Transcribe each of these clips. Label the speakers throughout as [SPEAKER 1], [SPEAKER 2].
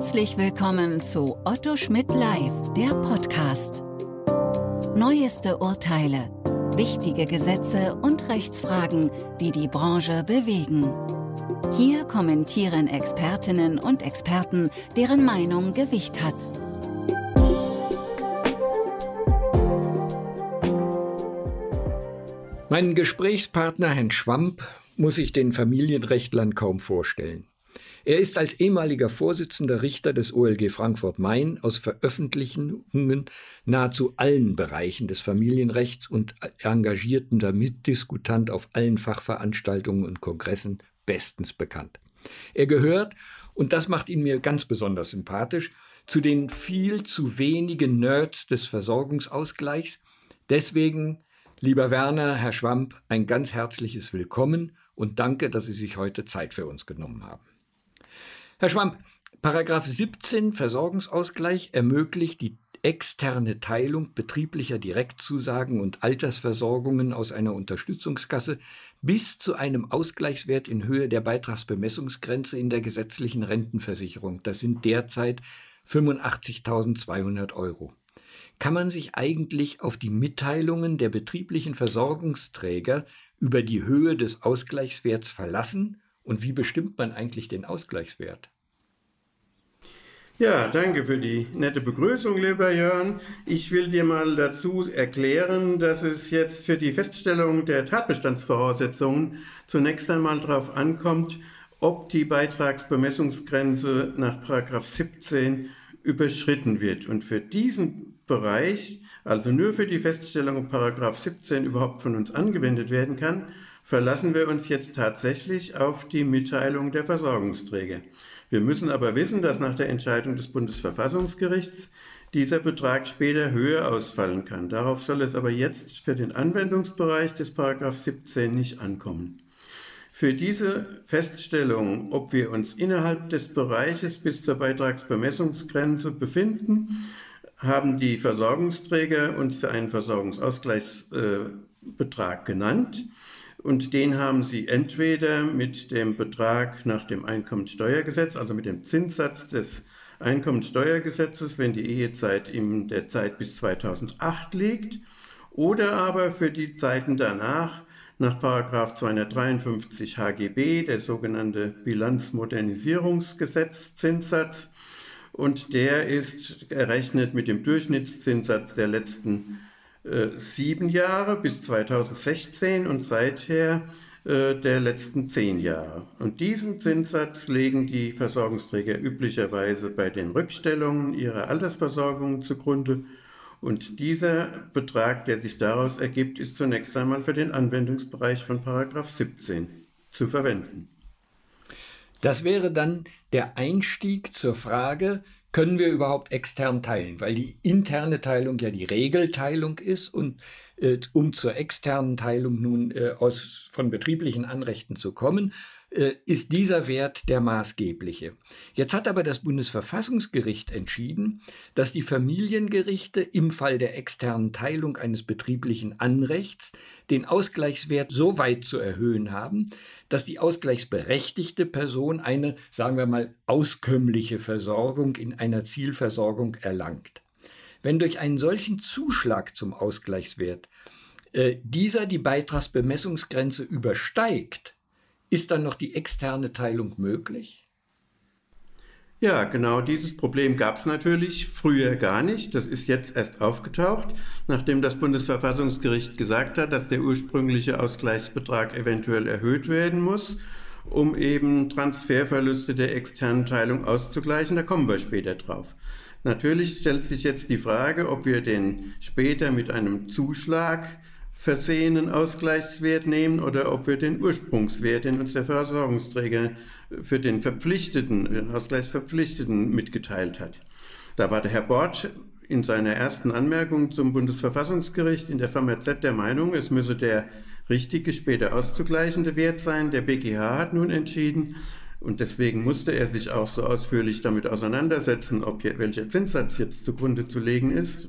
[SPEAKER 1] Herzlich willkommen zu Otto Schmidt Live, der Podcast. Neueste Urteile, wichtige Gesetze und Rechtsfragen, die die Branche bewegen. Hier kommentieren Expertinnen und Experten, deren Meinung Gewicht hat.
[SPEAKER 2] Meinen Gesprächspartner Herrn Schwamp muss ich den Familienrechtlern kaum vorstellen. Er ist als ehemaliger Vorsitzender Richter des OLG Frankfurt-Main aus Veröffentlichungen nahezu allen Bereichen des Familienrechts und engagierender Mitdiskutant auf allen Fachveranstaltungen und Kongressen bestens bekannt. Er gehört, und das macht ihn mir ganz besonders sympathisch, zu den viel zu wenigen Nerds des Versorgungsausgleichs. Deswegen, lieber Werner, Herr Schwamp, ein ganz herzliches Willkommen und danke, dass Sie sich heute Zeit für uns genommen haben. Herr Schwamp, Paragraph 17 Versorgungsausgleich ermöglicht die externe Teilung betrieblicher Direktzusagen und Altersversorgungen aus einer Unterstützungskasse bis zu einem Ausgleichswert in Höhe der Beitragsbemessungsgrenze in der gesetzlichen Rentenversicherung. Das sind derzeit 85.200 Euro. Kann man sich eigentlich auf die Mitteilungen der betrieblichen Versorgungsträger über die Höhe des Ausgleichswerts verlassen und wie bestimmt man eigentlich den Ausgleichswert?
[SPEAKER 3] Ja, danke für die nette Begrüßung, lieber Jörn. Ich will dir mal dazu erklären, dass es jetzt für die Feststellung der Tatbestandsvoraussetzungen zunächst einmal darauf ankommt, ob die Beitragsbemessungsgrenze nach 17 überschritten wird. Und für diesen Bereich, also nur für die Feststellung, ob 17 überhaupt von uns angewendet werden kann, verlassen wir uns jetzt tatsächlich auf die Mitteilung der Versorgungsträger. Wir müssen aber wissen, dass nach der Entscheidung des Bundesverfassungsgerichts dieser Betrag später höher ausfallen kann. Darauf soll es aber jetzt für den Anwendungsbereich des Paragraph 17 nicht ankommen. Für diese Feststellung, ob wir uns innerhalb des Bereiches bis zur Beitragsbemessungsgrenze befinden, haben die Versorgungsträger uns einen Versorgungsausgleichsbetrag genannt. Und den haben Sie entweder mit dem Betrag nach dem Einkommensteuergesetz, also mit dem Zinssatz des Einkommensteuergesetzes, wenn die Ehezeit in der Zeit bis 2008 liegt, oder aber für die Zeiten danach nach 253 HGB, der sogenannte Bilanzmodernisierungsgesetz Zinssatz. Und der ist errechnet mit dem Durchschnittszinssatz der letzten sieben Jahre bis 2016 und seither äh, der letzten zehn Jahre. Und diesen Zinssatz legen die Versorgungsträger üblicherweise bei den Rückstellungen ihrer Altersversorgung zugrunde. Und dieser Betrag, der sich daraus ergibt, ist zunächst einmal für den Anwendungsbereich von Paragraph 17 zu verwenden.
[SPEAKER 2] Das wäre dann der Einstieg zur Frage, können wir überhaupt extern teilen, weil die interne Teilung ja die Regelteilung ist und um zur externen Teilung nun äh, aus, von betrieblichen Anrechten zu kommen, äh, ist dieser Wert der maßgebliche. Jetzt hat aber das Bundesverfassungsgericht entschieden, dass die Familiengerichte im Fall der externen Teilung eines betrieblichen Anrechts den Ausgleichswert so weit zu erhöhen haben, dass die ausgleichsberechtigte Person eine, sagen wir mal, auskömmliche Versorgung in einer Zielversorgung erlangt. Wenn durch einen solchen Zuschlag zum Ausgleichswert äh, dieser die Beitragsbemessungsgrenze übersteigt, ist dann noch die externe Teilung möglich?
[SPEAKER 3] Ja, genau dieses Problem gab es natürlich früher gar nicht. Das ist jetzt erst aufgetaucht, nachdem das Bundesverfassungsgericht gesagt hat, dass der ursprüngliche Ausgleichsbetrag eventuell erhöht werden muss, um eben Transferverluste der externen Teilung auszugleichen. Da kommen wir später drauf. Natürlich stellt sich jetzt die Frage, ob wir den später mit einem Zuschlag versehenen Ausgleichswert nehmen oder ob wir den Ursprungswert, den uns der Versorgungsträger für den Verpflichteten, den Ausgleichsverpflichteten mitgeteilt hat. Da war der Herr Bort in seiner ersten Anmerkung zum Bundesverfassungsgericht in der FAMZ der Meinung, es müsse der richtige, später auszugleichende Wert sein. Der BGH hat nun entschieden, und deswegen musste er sich auch so ausführlich damit auseinandersetzen, ob hier, welcher Zinssatz jetzt zugrunde zu legen ist.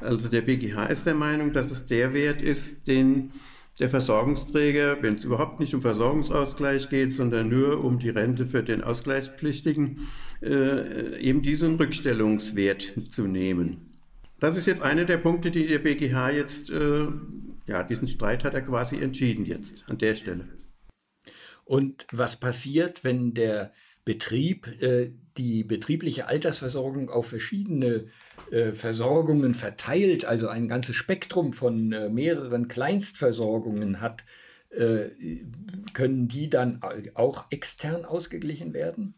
[SPEAKER 3] Also der BGH ist der Meinung, dass es der Wert ist, den der Versorgungsträger, wenn es überhaupt nicht um Versorgungsausgleich geht, sondern nur um die Rente für den Ausgleichspflichtigen, äh, eben diesen Rückstellungswert zu nehmen. Das ist jetzt einer der Punkte, die der BGH jetzt, äh, ja, diesen Streit hat er quasi entschieden jetzt an der Stelle.
[SPEAKER 2] Und was passiert, wenn der Betrieb äh, die betriebliche Altersversorgung auf verschiedene äh, Versorgungen verteilt, also ein ganzes Spektrum von äh, mehreren Kleinstversorgungen hat, äh, können die dann auch extern ausgeglichen werden?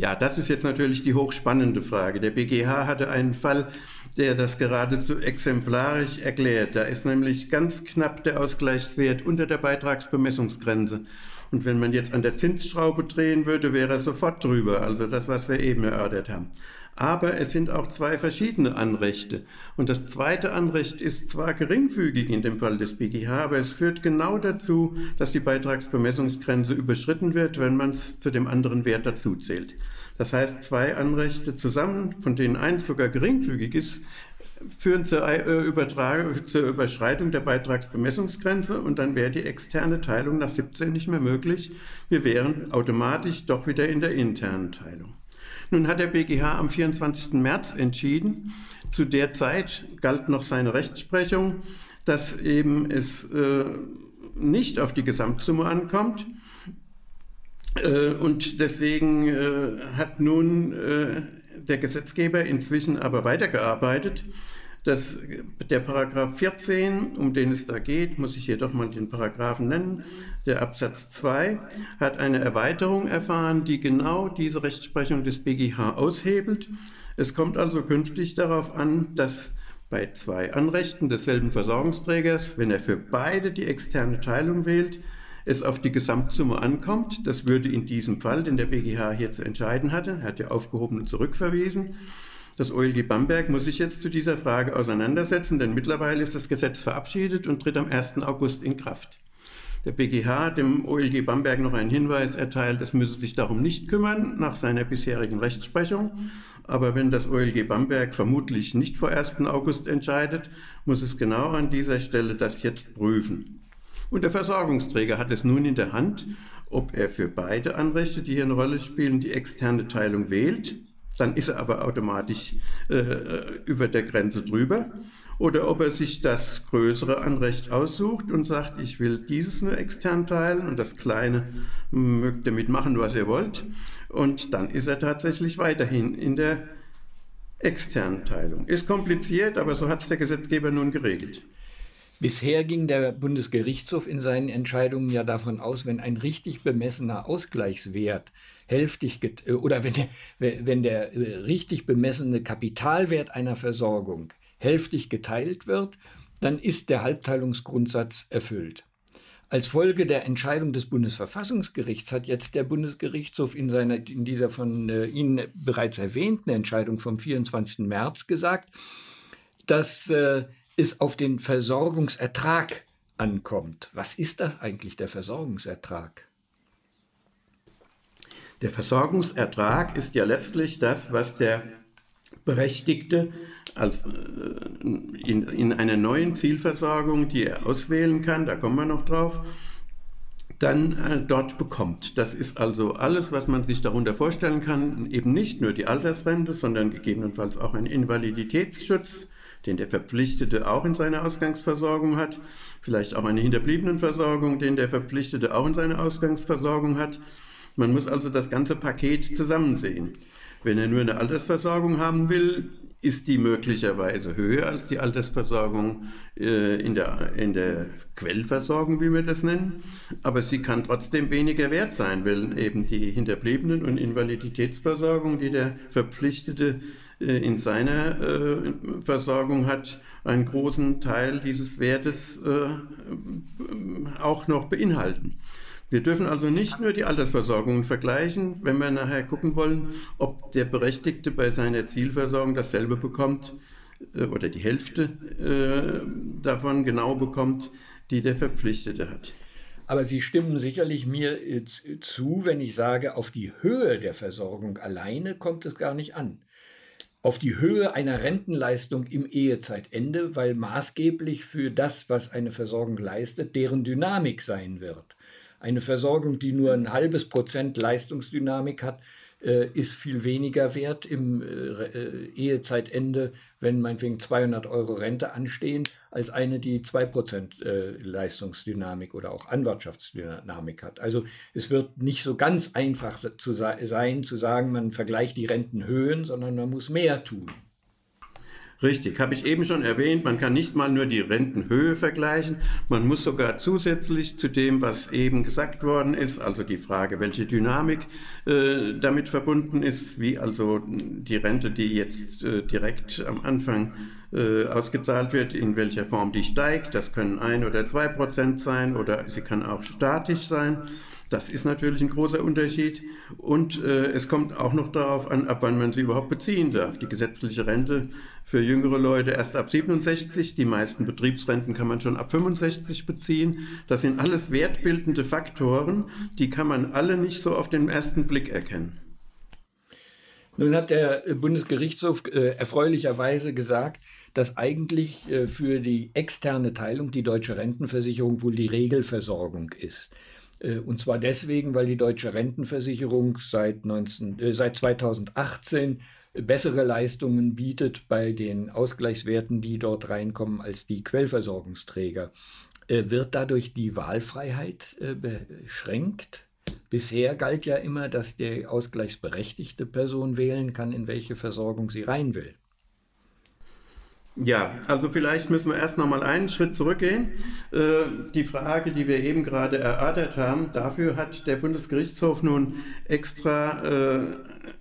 [SPEAKER 3] Ja, das ist jetzt natürlich die hochspannende Frage. Der BGH hatte einen Fall, der das geradezu exemplarisch erklärt. Da ist nämlich ganz knapp der Ausgleichswert unter der Beitragsbemessungsgrenze. Und wenn man jetzt an der Zinsschraube drehen würde, wäre er sofort drüber. Also das, was wir eben erörtert haben. Aber es sind auch zwei verschiedene Anrechte. Und das zweite Anrecht ist zwar geringfügig in dem Fall des BGH, aber es führt genau dazu, dass die Beitragsbemessungsgrenze überschritten wird, wenn man es zu dem anderen Wert dazuzählt. Das heißt, zwei Anrechte zusammen, von denen eins sogar geringfügig ist, führen zur, äh, zur, Überschreitung der Beitragsbemessungsgrenze und dann wäre die externe Teilung nach 17 nicht mehr möglich. Wir wären automatisch doch wieder in der internen Teilung. Nun hat der BGH am 24. März entschieden, zu der Zeit galt noch seine Rechtsprechung, dass eben es äh, nicht auf die Gesamtsumme ankommt. Äh, und deswegen äh, hat nun äh, der Gesetzgeber inzwischen aber weitergearbeitet. Das, der Paragraph 14, um den es da geht, muss ich hier doch mal den Paragraphen nennen, der Absatz 2, hat eine Erweiterung erfahren, die genau diese Rechtsprechung des BGH aushebelt. Es kommt also künftig darauf an, dass bei zwei Anrechten desselben Versorgungsträgers, wenn er für beide die externe Teilung wählt, es auf die Gesamtsumme ankommt. Das würde in diesem Fall, den der BGH hier zu entscheiden hatte, er hat ja aufgehoben und zurückverwiesen. Das OLG Bamberg muss sich jetzt zu dieser Frage auseinandersetzen, denn mittlerweile ist das Gesetz verabschiedet und tritt am 1. August in Kraft. Der BGH hat dem OLG Bamberg noch einen Hinweis erteilt, es müsse sich darum nicht kümmern, nach seiner bisherigen Rechtsprechung. Aber wenn das OLG Bamberg vermutlich nicht vor 1. August entscheidet, muss es genau an dieser Stelle das jetzt prüfen. Und der Versorgungsträger hat es nun in der Hand, ob er für beide Anrechte, die hier eine Rolle spielen, die externe Teilung wählt. Dann ist er aber automatisch äh, über der Grenze drüber. Oder ob er sich das größere Anrecht aussucht und sagt, ich will dieses nur extern teilen und das kleine mögt damit machen, was ihr wollt. Und dann ist er tatsächlich weiterhin in der externen Teilung. Ist kompliziert, aber so hat es der Gesetzgeber nun geregelt.
[SPEAKER 2] Bisher ging der Bundesgerichtshof in seinen Entscheidungen ja davon aus, wenn ein richtig bemessener Ausgleichswert hälftig äh, oder wenn der, wenn der äh, richtig bemessene Kapitalwert einer Versorgung hälftig geteilt wird, dann ist der Halbteilungsgrundsatz erfüllt. Als Folge der Entscheidung des Bundesverfassungsgerichts hat jetzt der Bundesgerichtshof in, seiner, in dieser von äh, Ihnen bereits erwähnten Entscheidung vom 24. März gesagt, dass äh, es auf den Versorgungsertrag ankommt. Was ist das eigentlich, der Versorgungsertrag?
[SPEAKER 3] Der Versorgungsertrag ist ja letztlich das, was der Berechtigte als, äh, in, in einer neuen Zielversorgung, die er auswählen kann, da kommen wir noch drauf, dann äh, dort bekommt. Das ist also alles, was man sich darunter vorstellen kann, eben nicht nur die Altersrente, sondern gegebenenfalls auch ein Invaliditätsschutz, den der Verpflichtete auch in seiner Ausgangsversorgung hat, vielleicht auch eine Hinterbliebenenversorgung, den der Verpflichtete auch in seiner Ausgangsversorgung hat. Man muss also das ganze Paket zusammensehen. Wenn er nur eine Altersversorgung haben will, ist die möglicherweise höher als die Altersversorgung äh, in, der, in der Quellversorgung, wie wir das nennen. Aber sie kann trotzdem weniger wert sein, weil eben die Hinterbliebenen- und Invaliditätsversorgung, die der Verpflichtete in seiner äh, Versorgung hat, einen großen Teil dieses Wertes äh, auch noch beinhalten. Wir dürfen also nicht nur die Altersversorgungen vergleichen, wenn wir nachher gucken wollen, ob der Berechtigte bei seiner Zielversorgung dasselbe bekommt äh, oder die Hälfte äh, davon genau bekommt, die der Verpflichtete hat.
[SPEAKER 2] Aber Sie stimmen sicherlich mir äh, zu, wenn ich sage, auf die Höhe der Versorgung alleine kommt es gar nicht an. Auf die Höhe einer Rentenleistung im Ehezeitende, weil maßgeblich für das, was eine Versorgung leistet, deren Dynamik sein wird. Eine Versorgung, die nur ein halbes Prozent Leistungsdynamik hat, äh, ist viel weniger wert im äh, äh, Ehezeitende, wenn meinetwegen 200 Euro Rente anstehen, als eine, die 2% äh, Leistungsdynamik oder auch Anwirtschaftsdynamik hat. Also es wird nicht so ganz einfach zu sein, zu sagen, man vergleicht die Rentenhöhen, sondern man muss mehr tun.
[SPEAKER 3] Richtig, habe ich eben schon erwähnt, man kann nicht mal nur die Rentenhöhe vergleichen, man muss sogar zusätzlich zu dem, was eben gesagt worden ist, also die Frage, welche Dynamik äh, damit verbunden ist, wie also die Rente, die jetzt äh, direkt am Anfang äh, ausgezahlt wird, in welcher Form die steigt, das können ein oder zwei Prozent sein oder sie kann auch statisch sein. Das ist natürlich ein großer Unterschied. Und äh, es kommt auch noch darauf an, ab wann man sie überhaupt beziehen darf. Die gesetzliche Rente für jüngere Leute erst ab 67. Die meisten Betriebsrenten kann man schon ab 65 beziehen. Das sind alles wertbildende Faktoren, die kann man alle nicht so auf den ersten Blick erkennen.
[SPEAKER 2] Nun hat der Bundesgerichtshof äh, erfreulicherweise gesagt, dass eigentlich äh, für die externe Teilung die deutsche Rentenversicherung wohl die Regelversorgung ist. Äh, und zwar deswegen, weil die deutsche Rentenversicherung seit, 19, äh, seit 2018 bessere Leistungen bietet bei den Ausgleichswerten, die dort reinkommen, als die Quellversorgungsträger. Äh, wird dadurch die Wahlfreiheit äh, beschränkt? Bisher galt ja immer, dass die ausgleichsberechtigte Person wählen kann, in welche Versorgung sie rein will.
[SPEAKER 3] Ja, also vielleicht müssen wir erst noch mal einen Schritt zurückgehen. Äh, die Frage, die wir eben gerade erörtert haben, dafür hat der Bundesgerichtshof nun extra äh,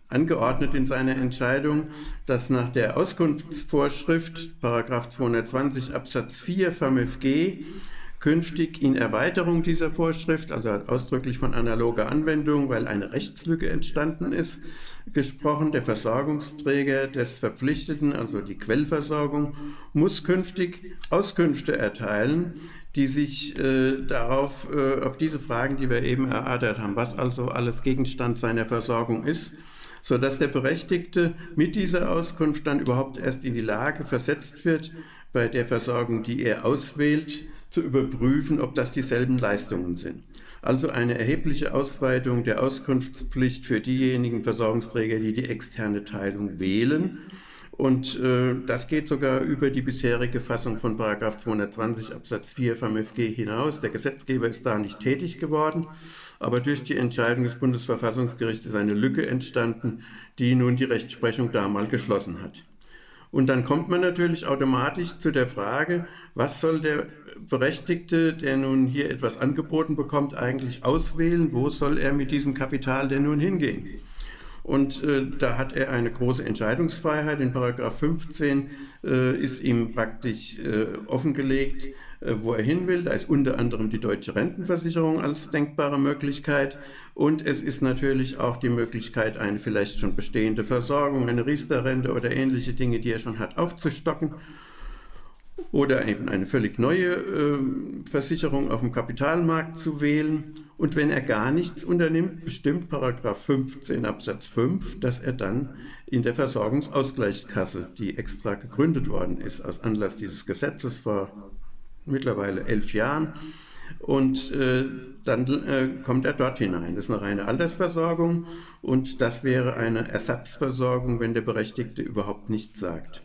[SPEAKER 3] angeordnet in seiner Entscheidung, dass nach der Auskunftsvorschrift, Paragraph 220 Absatz 4 FMFG, künftig in Erweiterung dieser Vorschrift, also ausdrücklich von analoger Anwendung, weil eine Rechtslücke entstanden ist, gesprochen. Der Versorgungsträger des Verpflichteten, also die Quellversorgung, muss künftig Auskünfte erteilen, die sich äh, darauf, äh, auf diese Fragen, die wir eben erörtert haben, was also alles Gegenstand seiner Versorgung ist, sodass der Berechtigte mit dieser Auskunft dann überhaupt erst in die Lage versetzt wird, bei der Versorgung, die er auswählt, zu überprüfen, ob das dieselben Leistungen sind. Also eine erhebliche Ausweitung der Auskunftspflicht für diejenigen Versorgungsträger, die die externe Teilung wählen. Und äh, das geht sogar über die bisherige Fassung von 220 Absatz 4 vom FG hinaus. Der Gesetzgeber ist da nicht tätig geworden, aber durch die Entscheidung des Bundesverfassungsgerichts ist eine Lücke entstanden, die nun die Rechtsprechung damals geschlossen hat. Und dann kommt man natürlich automatisch zu der Frage, was soll der Berechtigte, der nun hier etwas angeboten bekommt, eigentlich auswählen? Wo soll er mit diesem Kapital denn nun hingehen? Und äh, da hat er eine große Entscheidungsfreiheit. In Paragraph 15 äh, ist ihm praktisch äh, offengelegt, äh, wo er hin will. Da ist unter anderem die deutsche Rentenversicherung als denkbare Möglichkeit. Und es ist natürlich auch die Möglichkeit, eine vielleicht schon bestehende Versorgung, eine Riester-Rente oder ähnliche Dinge, die er schon hat, aufzustocken oder eben eine völlig neue äh, Versicherung auf dem Kapitalmarkt zu wählen. Und wenn er gar nichts unternimmt, bestimmt Paragraph 15 Absatz 5, dass er dann in der Versorgungsausgleichskasse, die extra gegründet worden ist aus Anlass dieses Gesetzes vor mittlerweile elf Jahren, und äh, dann äh, kommt er dort hinein. Das ist eine reine Altersversorgung und das wäre eine Ersatzversorgung, wenn der Berechtigte überhaupt nichts sagt.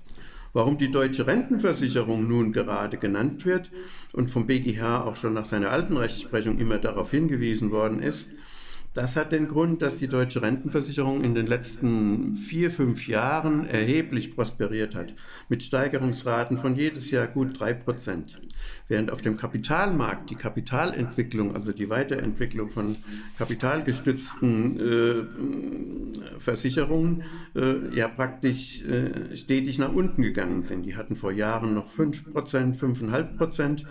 [SPEAKER 3] Warum die deutsche Rentenversicherung nun gerade genannt wird und vom BGH auch schon nach seiner alten Rechtsprechung immer darauf hingewiesen worden ist, das hat den Grund, dass die deutsche Rentenversicherung in den letzten vier, fünf Jahren erheblich prosperiert hat, mit Steigerungsraten von jedes Jahr gut drei Prozent. Während auf dem Kapitalmarkt die Kapitalentwicklung, also die Weiterentwicklung von kapitalgestützten äh, Versicherungen, äh, ja praktisch äh, stetig nach unten gegangen sind. Die hatten vor Jahren noch fünf Prozent, fünfeinhalb Prozent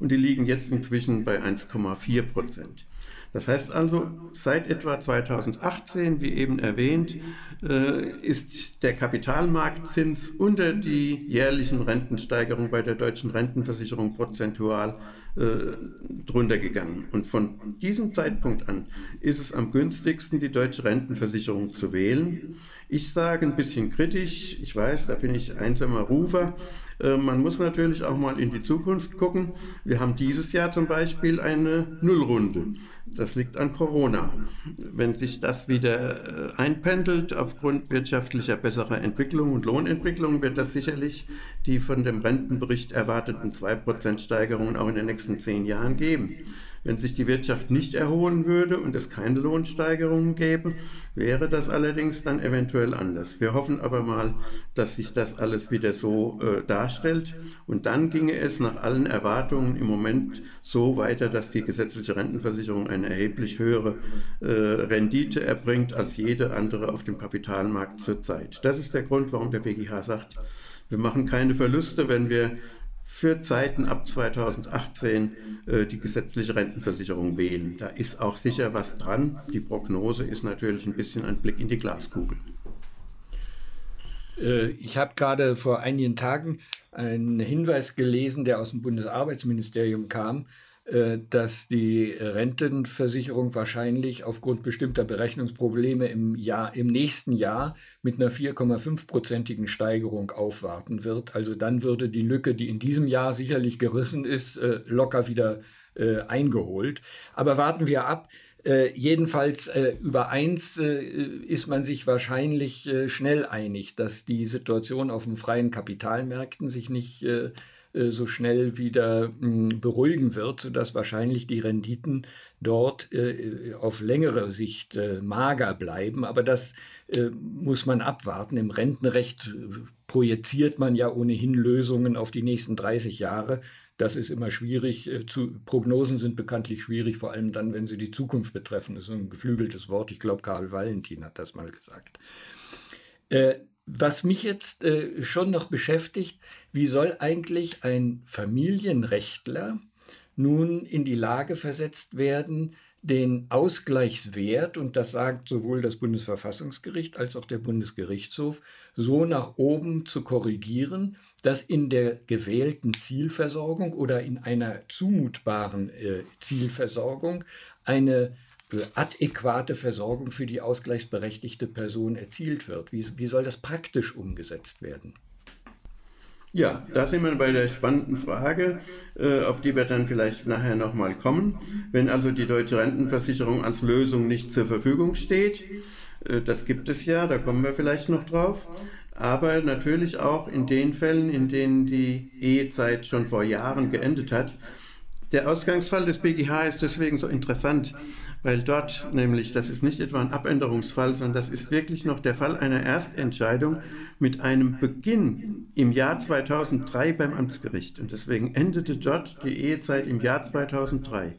[SPEAKER 3] und die liegen jetzt inzwischen bei 1,4 Prozent. Das heißt also, seit etwa 2018, wie eben erwähnt, äh, ist der Kapitalmarktzins unter die jährlichen Rentensteigerungen bei der deutschen Rentenversicherung prozentual äh, drunter gegangen. Und von diesem Zeitpunkt an ist es am günstigsten, die deutsche Rentenversicherung zu wählen. Ich sage ein bisschen kritisch, ich weiß, da bin ich einsamer Rufer, äh, man muss natürlich auch mal in die Zukunft gucken. Wir haben dieses Jahr zum Beispiel eine Nullrunde. Das liegt an Corona. Wenn sich das wieder äh, einpendelt aufgrund wirtschaftlicher besserer Entwicklung und Lohnentwicklung, wird das sicherlich die von dem Rentenbericht erwarteten 2% Steigerungen auch in den nächsten zehn Jahren geben. Wenn sich die Wirtschaft nicht erholen würde und es keine Lohnsteigerungen gäbe, wäre das allerdings dann eventuell anders. Wir hoffen aber mal, dass sich das alles wieder so äh, darstellt. Und dann ginge es nach allen Erwartungen im Moment so weiter, dass die gesetzliche Rentenversicherung eine erheblich höhere äh, Rendite erbringt als jede andere auf dem Kapitalmarkt zurzeit. Das ist der Grund, warum der BGH sagt, wir machen keine Verluste, wenn wir für Zeiten ab 2018 äh, die gesetzliche Rentenversicherung wählen. Da ist auch sicher was dran. Die Prognose ist natürlich ein bisschen ein Blick in die Glaskugel.
[SPEAKER 2] Äh, ich habe gerade vor einigen Tagen einen Hinweis gelesen, der aus dem Bundesarbeitsministerium kam, dass die Rentenversicherung wahrscheinlich aufgrund bestimmter Berechnungsprobleme im, Jahr, im nächsten Jahr mit einer 4,5-prozentigen Steigerung aufwarten wird. Also dann würde die Lücke, die in diesem Jahr sicherlich gerissen ist, äh, locker wieder äh, eingeholt. Aber warten wir ab. jedenfalls über eins ist man sich wahrscheinlich schnell einig, dass die Situation auf den freien Kapitalmärkten sich nicht äh, so schnell wieder hm, beruhigen wird, sodass wahrscheinlich die Renditen dort äh, auf längere Sicht äh, mager bleiben. Aber das muss man abwarten. Im Rentenrecht projiziert man ja ohnehin Lösungen auf die nächsten 30 Jahre. Das ist immer schwierig. Prognosen sind bekanntlich schwierig, vor allem dann, wenn sie die Zukunft betreffen. Das ist ein geflügeltes Wort. Ich glaube, Karl Valentin hat das mal gesagt. Was mich jetzt äh, schon noch beschäftigt, wie soll eigentlich ein Familienrechtler nun in die Lage versetzt werden, den Ausgleichswert, und das sagt sowohl das Bundesverfassungsgericht als auch der Bundesgerichtshof, so nach oben zu korrigieren, dass in der gewählten Zielversorgung oder in einer zumutbaren äh, Zielversorgung eine adäquate Versorgung für die ausgleichsberechtigte Person erzielt wird. Wie, wie soll das praktisch umgesetzt werden?
[SPEAKER 3] Ja, da sind wir bei der spannenden Frage, äh, auf die wir dann vielleicht nachher nochmal kommen. Wenn also die deutsche Rentenversicherung als Lösung nicht zur Verfügung steht, äh, das gibt es ja, da kommen wir vielleicht noch drauf, aber natürlich auch in den Fällen, in denen die Ehezeit schon vor Jahren geendet hat. Der Ausgangsfall des BGH ist deswegen so interessant, weil dort nämlich, das ist nicht etwa ein Abänderungsfall, sondern das ist wirklich noch der Fall einer Erstentscheidung mit einem Beginn im Jahr 2003 beim Amtsgericht. Und deswegen endete dort die Ehezeit im Jahr 2003.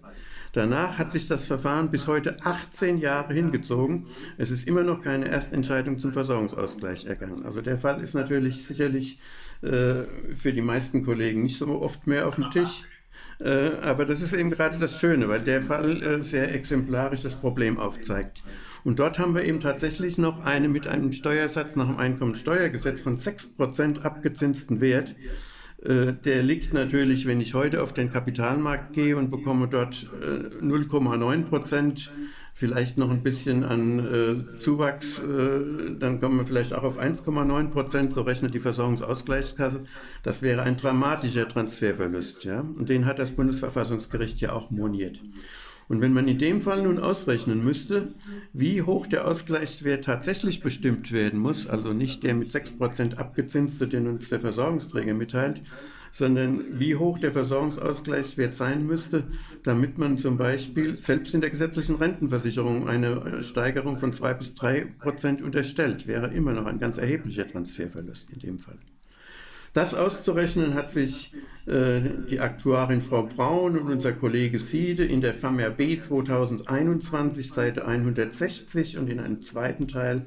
[SPEAKER 3] Danach hat sich das Verfahren bis heute 18 Jahre hingezogen. Es ist immer noch keine Erstentscheidung zum Versorgungsausgleich ergangen. Also der Fall ist natürlich sicherlich äh, für die meisten Kollegen nicht so oft mehr auf dem Tisch. Äh, aber das ist eben gerade das Schöne, weil der Fall äh, sehr exemplarisch das Problem aufzeigt. Und dort haben wir eben tatsächlich noch eine mit einem Steuersatz nach dem Einkommensteuergesetz von 6% abgezinsten Wert. Äh, der liegt natürlich, wenn ich heute auf den Kapitalmarkt gehe und bekomme dort 0,9 Prozent vielleicht noch ein bisschen an äh, Zuwachs, äh, dann kommen wir vielleicht auch auf 1,9 Prozent, so rechnet die Versorgungsausgleichskasse. Das wäre ein dramatischer Transferverlust. Ja? Und den hat das Bundesverfassungsgericht ja auch moniert. Und wenn man in dem Fall nun ausrechnen müsste, wie hoch der Ausgleichswert tatsächlich bestimmt werden muss, also nicht der mit 6% abgezinste, den uns der Versorgungsträger mitteilt, sondern wie hoch der Versorgungsausgleichswert sein müsste, damit man zum Beispiel selbst in der gesetzlichen Rentenversicherung eine Steigerung von zwei bis drei Prozent unterstellt, wäre immer noch ein ganz erheblicher Transferverlust in dem Fall. Das auszurechnen hat sich äh, die Aktuarin Frau Braun und unser Kollege Siede in der B 2021 Seite 160 und in einem zweiten Teil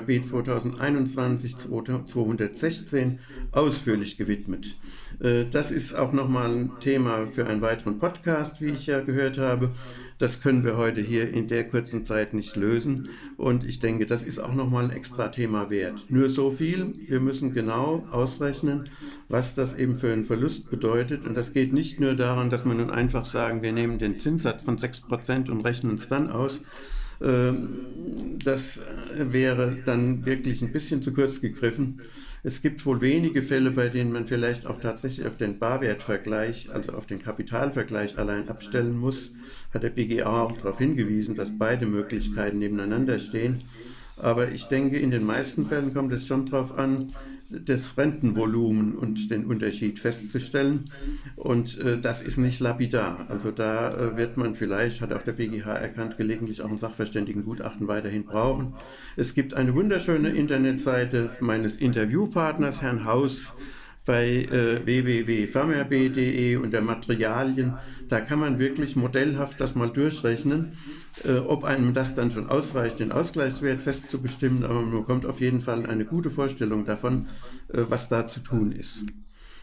[SPEAKER 3] B 2021 216 ausführlich gewidmet. Äh, das ist auch nochmal ein Thema für einen weiteren Podcast, wie ich ja gehört habe. Das können wir heute hier in der kurzen Zeit nicht lösen. Und ich denke, das ist auch nochmal ein extra Thema wert. Nur so viel, wir müssen genau ausrechnen, was das eben für einen Verlust bedeutet. Und das geht nicht nur daran, dass man nun einfach sagen, wir nehmen den Zinssatz von 6% und rechnen uns dann aus, Ähm, das wäre dann wirklich ein bisschen zu kurz gegriffen. Es gibt wohl wenige Fälle, bei denen man vielleicht auch tatsächlich auf den Barwertvergleich, also auf den Kapitalvergleich allein abstellen muss. Hat der BGA auch darauf hingewiesen, dass beide Möglichkeiten nebeneinander stehen. Aber ich denke, in den meisten Fällen kommt es schon darauf an, das Rentenvolumen und den Unterschied festzustellen. Und äh, das ist nicht lapidar. Also da äh, wird man vielleicht, hat auch der BGH erkannt, gelegentlich auch ein Sachverständigengutachten weiterhin brauchen. Es gibt eine wunderschöne Internetseite meines Interviewpartners, Herrn Haus, bei äh, www.farmerb.de unter Materialien. Da kann man wirklich modellhaft das mal durchrechnen, äh, ob einem das dann schon ausreicht, den Ausgleichswert festzubestimmen, aber man bekommt auf jeden Fall eine gute Vorstellung davon, äh, was da zu tun ist.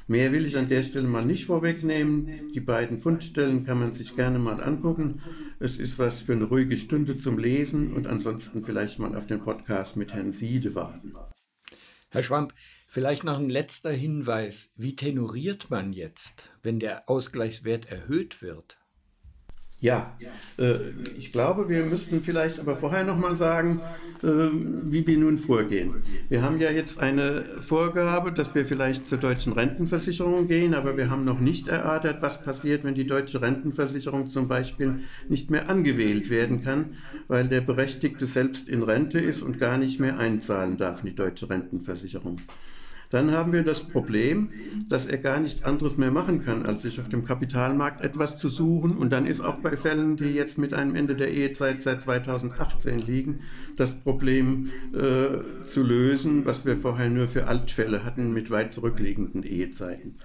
[SPEAKER 3] Mehr will ich an der Stelle mal nicht vorwegnehmen. Die beiden Fundstellen kann man sich gerne mal angucken. Es ist was für eine ruhige Stunde zum Lesen und ansonsten vielleicht mal auf den Podcast mit Herrn Siede warten.
[SPEAKER 2] Herr Schwamp, Vielleicht noch ein letzter Hinweis. Wie tenoriert man jetzt, wenn der Ausgleichswert erhöht wird?
[SPEAKER 3] Ja, äh, ich glaube, wir müssten vielleicht aber vorher nochmal sagen, äh, wie wir nun vorgehen. Wir haben ja jetzt eine Vorgabe, dass wir vielleicht zur deutschen Rentenversicherung gehen, aber wir haben noch nicht erörtert, was passiert, wenn die deutsche Rentenversicherung zum Beispiel nicht mehr angewählt werden kann, weil der Berechtigte selbst in Rente ist und gar nicht mehr einzahlen darf in die deutsche Rentenversicherung dann haben wir das Problem, dass er gar nichts anderes mehr machen kann, als sich auf dem Kapitalmarkt etwas zu suchen. Und dann ist auch bei Fällen, die jetzt mit einem Ende der Ehezeit seit 2018 liegen, das Problem äh, zu lösen, was wir vorher nur für Altfälle hatten mit weit zurückliegenden Ehezeiten.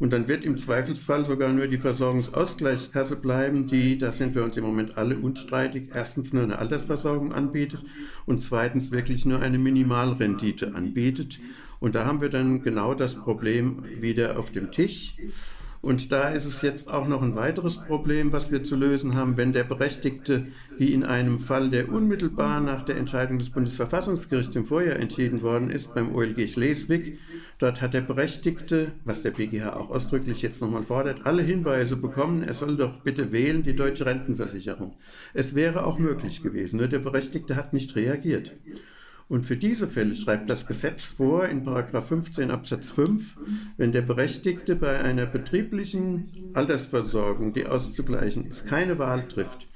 [SPEAKER 3] Und dann wird im Zweifelsfall sogar nur die Versorgungsausgleichskasse bleiben, die, da sind wir uns im Moment alle unstreitig, erstens nur eine Altersversorgung anbietet und zweitens wirklich nur eine Minimalrendite anbietet. Und da haben wir dann genau das Problem wieder auf dem Tisch. Und da ist es jetzt auch noch ein weiteres Problem, was wir zu lösen haben, wenn der Berechtigte, wie in einem Fall, der unmittelbar nach der Entscheidung des Bundesverfassungsgerichts im Vorjahr entschieden worden ist, beim OLG Schleswig, dort hat der Berechtigte, was der BGH auch ausdrücklich jetzt nochmal fordert, alle Hinweise bekommen, er soll doch bitte wählen die deutsche Rentenversicherung. Es wäre auch möglich gewesen, nur der Berechtigte hat nicht reagiert. Und für diese Fälle schreibt das Gesetz vor in 15 Absatz 5, wenn der Berechtigte bei einer betrieblichen Altersversorgung, die auszugleichen ist, keine Wahl trifft,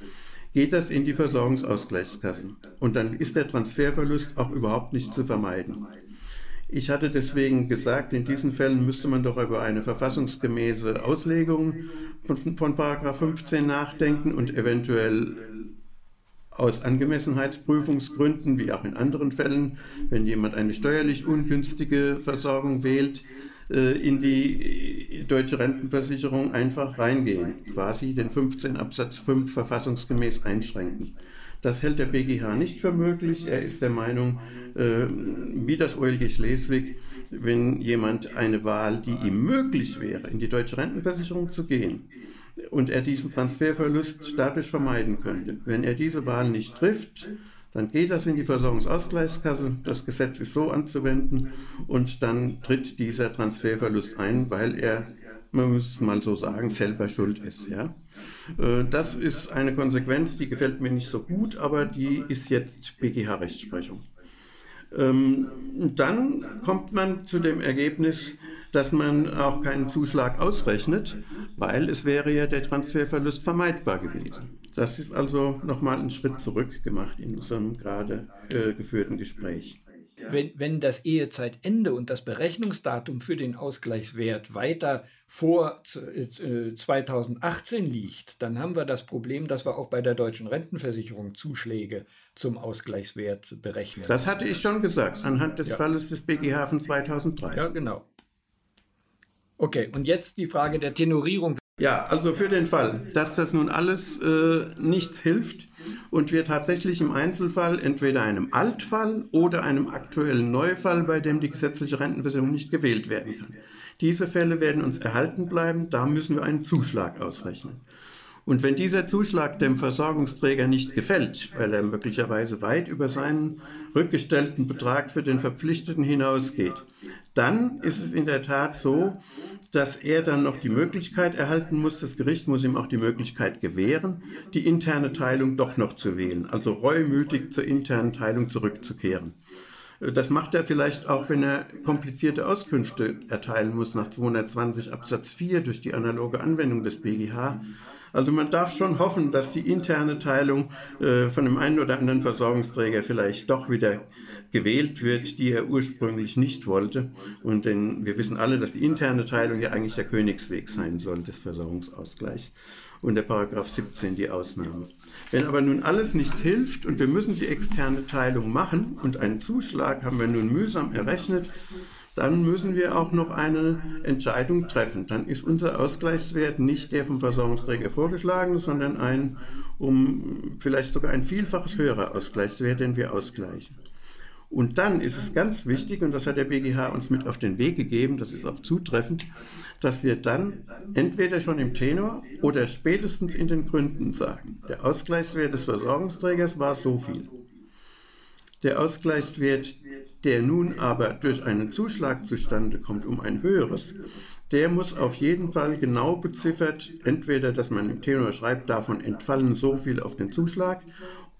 [SPEAKER 3] geht das in die Versorgungsausgleichskassen. Und dann ist der Transferverlust auch überhaupt nicht zu vermeiden. Ich hatte deswegen gesagt, in diesen Fällen müsste man doch über eine verfassungsgemäße Auslegung von, von 15 nachdenken und eventuell aus Angemessenheitsprüfungsgründen, wie auch in anderen Fällen, wenn jemand eine steuerlich ungünstige Versorgung wählt, äh, in die deutsche Rentenversicherung einfach reingehen, quasi den 15 Absatz 5 verfassungsgemäß einschränken. Das hält der BGH nicht für möglich. Er ist der Meinung, äh, wie das OLG Schleswig, wenn jemand eine Wahl, die ihm möglich wäre, in die deutsche Rentenversicherung zu gehen, und er diesen Transferverlust dadurch vermeiden könnte. Wenn er diese Wahl nicht trifft, dann geht das in die Versorgungsausgleichskasse. Das Gesetz ist so anzuwenden und dann tritt dieser Transferverlust ein, weil er, man muss es mal so sagen, selber schuld ist. Ja? Äh, das ist eine Konsequenz, die gefällt mir nicht so gut, aber die ist jetzt BGH-Rechtsprechung. Ähm, dann kommt man zu dem Ergebnis, dass man auch keinen Zuschlag ausrechnet, weil es wäre ja der Transferverlust vermeidbar gewesen. Das ist also nochmal ein Schritt zurück gemacht in unserem gerade äh, geführten Gespräch.
[SPEAKER 2] Wenn, wenn das Ehezeitende und das Berechnungsdatum für den Ausgleichswert weiter vor 2018 äh, liegt, dann haben wir das Problem, dass wir auch bei der deutschen Rentenversicherung Zuschläge zum Ausgleichswert berechnen.
[SPEAKER 3] Das hatte ich schon gesagt, anhand des ja. Falles des BGH von 2003.
[SPEAKER 2] Ja, genau. Okay, und jetzt die Frage der Tenorierung.
[SPEAKER 3] Ja, also für den Fall, dass das nun alles äh, nichts hilft und wir tatsächlich im Einzelfall entweder einem Altfall oder einem aktuellen Neufall, bei dem die gesetzliche Rentenversicherung nicht gewählt werden kann. Diese Fälle werden uns erhalten bleiben, da müssen wir einen Zuschlag ausrechnen. Und wenn dieser Zuschlag dem Versorgungsträger nicht gefällt, weil er möglicherweise weit über seinen rückgestellten Betrag für den Verpflichteten hinausgeht, dann ist es in der Tat so, dass er dann noch die Möglichkeit erhalten muss, das Gericht muss ihm auch die Möglichkeit gewähren, die interne Teilung doch noch zu wählen, also reumütig zur internen Teilung zurückzukehren. Das macht er vielleicht auch, wenn er komplizierte Auskünfte erteilen muss nach 220 Absatz 4 durch die analoge Anwendung des BGH. Also man darf schon hoffen, dass die interne Teilung äh, von dem einen oder anderen Versorgungsträger vielleicht doch wieder gewählt wird, die er ursprünglich nicht wollte. Und denn wir wissen alle, dass die interne Teilung ja eigentlich der Königsweg sein soll des Versorgungsausgleichs und der Paragraph 17 die Ausnahme. Wenn aber nun alles nichts hilft und wir müssen die externe Teilung machen und einen Zuschlag haben wir nun mühsam errechnet, dann müssen wir auch noch eine Entscheidung treffen. Dann ist unser Ausgleichswert nicht der vom Versorgungsträger vorgeschlagene, sondern ein um vielleicht sogar ein Vielfaches höherer Ausgleichswert, den wir ausgleichen. Und dann ist es ganz wichtig, und das hat der BGH uns mit auf den Weg gegeben, das ist auch zutreffend, dass wir dann entweder schon im Tenor oder spätestens in den Gründen sagen, der Ausgleichswert des Versorgungsträgers war so viel. Der Ausgleichswert, der nun aber durch einen Zuschlag zustande kommt, um ein höheres, der muss auf jeden Fall genau beziffert, entweder, dass man im Tenor schreibt, davon entfallen so viel auf den Zuschlag,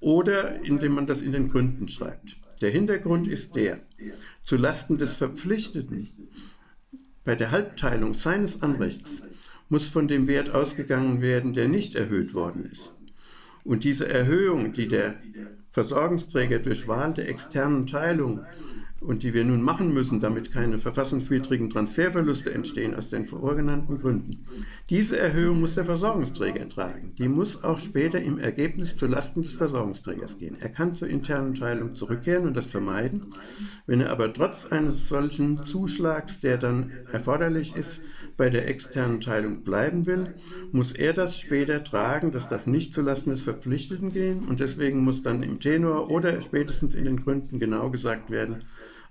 [SPEAKER 3] oder indem man das in den Gründen schreibt. Der Hintergrund ist der, zu Lasten des Verpflichteten bei der Halbteilung seines Anrechts muss von dem Wert ausgegangen werden, der nicht erhöht worden ist. Und diese Erhöhung, die der Versorgungsträger durch Wahl der externen Teilung und die wir nun machen müssen, damit keine verfassungswidrigen Transferverluste entstehen aus den vorgenannten Gründen. Diese Erhöhung muss der Versorgungsträger tragen. Die muss auch später im Ergebnis zulasten des Versorgungsträgers gehen. Er kann zur internen Teilung zurückkehren und das vermeiden. Wenn er aber trotz eines solchen Zuschlags, der dann erforderlich ist, bei der externen Teilung bleiben will, muss er das später tragen. Das darf nicht zulasten des Verpflichteten gehen und deswegen muss dann im Tenor oder spätestens in den Gründen genau gesagt werden,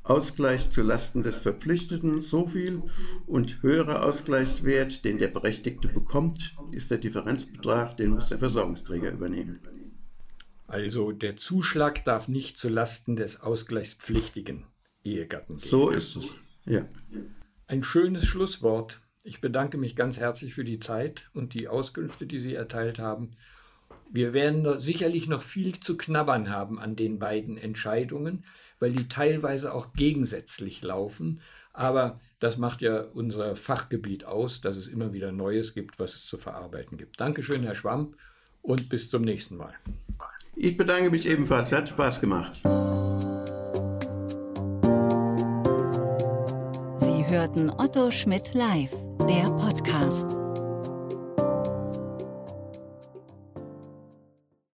[SPEAKER 3] Ausgleich zu Lasten des Verpflichteten so viel und höherer Ausgleichswert, den der Berechtigte bekommt, ist der Differenzbetrag, den muss der Versorgungsträger übernehmen.
[SPEAKER 2] Also der Zuschlag darf nicht zu Lasten des ausgleichspflichtigen Ehegatten gehen.
[SPEAKER 3] So ist es. Ja.
[SPEAKER 2] Ein schönes Schlusswort. Ich bedanke mich ganz herzlich für die Zeit und die Auskünfte, die Sie erteilt haben. Wir werden sicherlich noch viel zu knabbern haben an den beiden Entscheidungen weil die teilweise auch gegensätzlich laufen. Aber das macht ja unser Fachgebiet aus, dass es immer wieder Neues gibt, was es zu verarbeiten gibt. Dankeschön, Herr Schwamp, und bis zum nächsten Mal.
[SPEAKER 3] Ich bedanke mich ebenfalls. Hat Spaß gemacht.
[SPEAKER 1] Sie hörten Otto Schmidt live, der Podcast.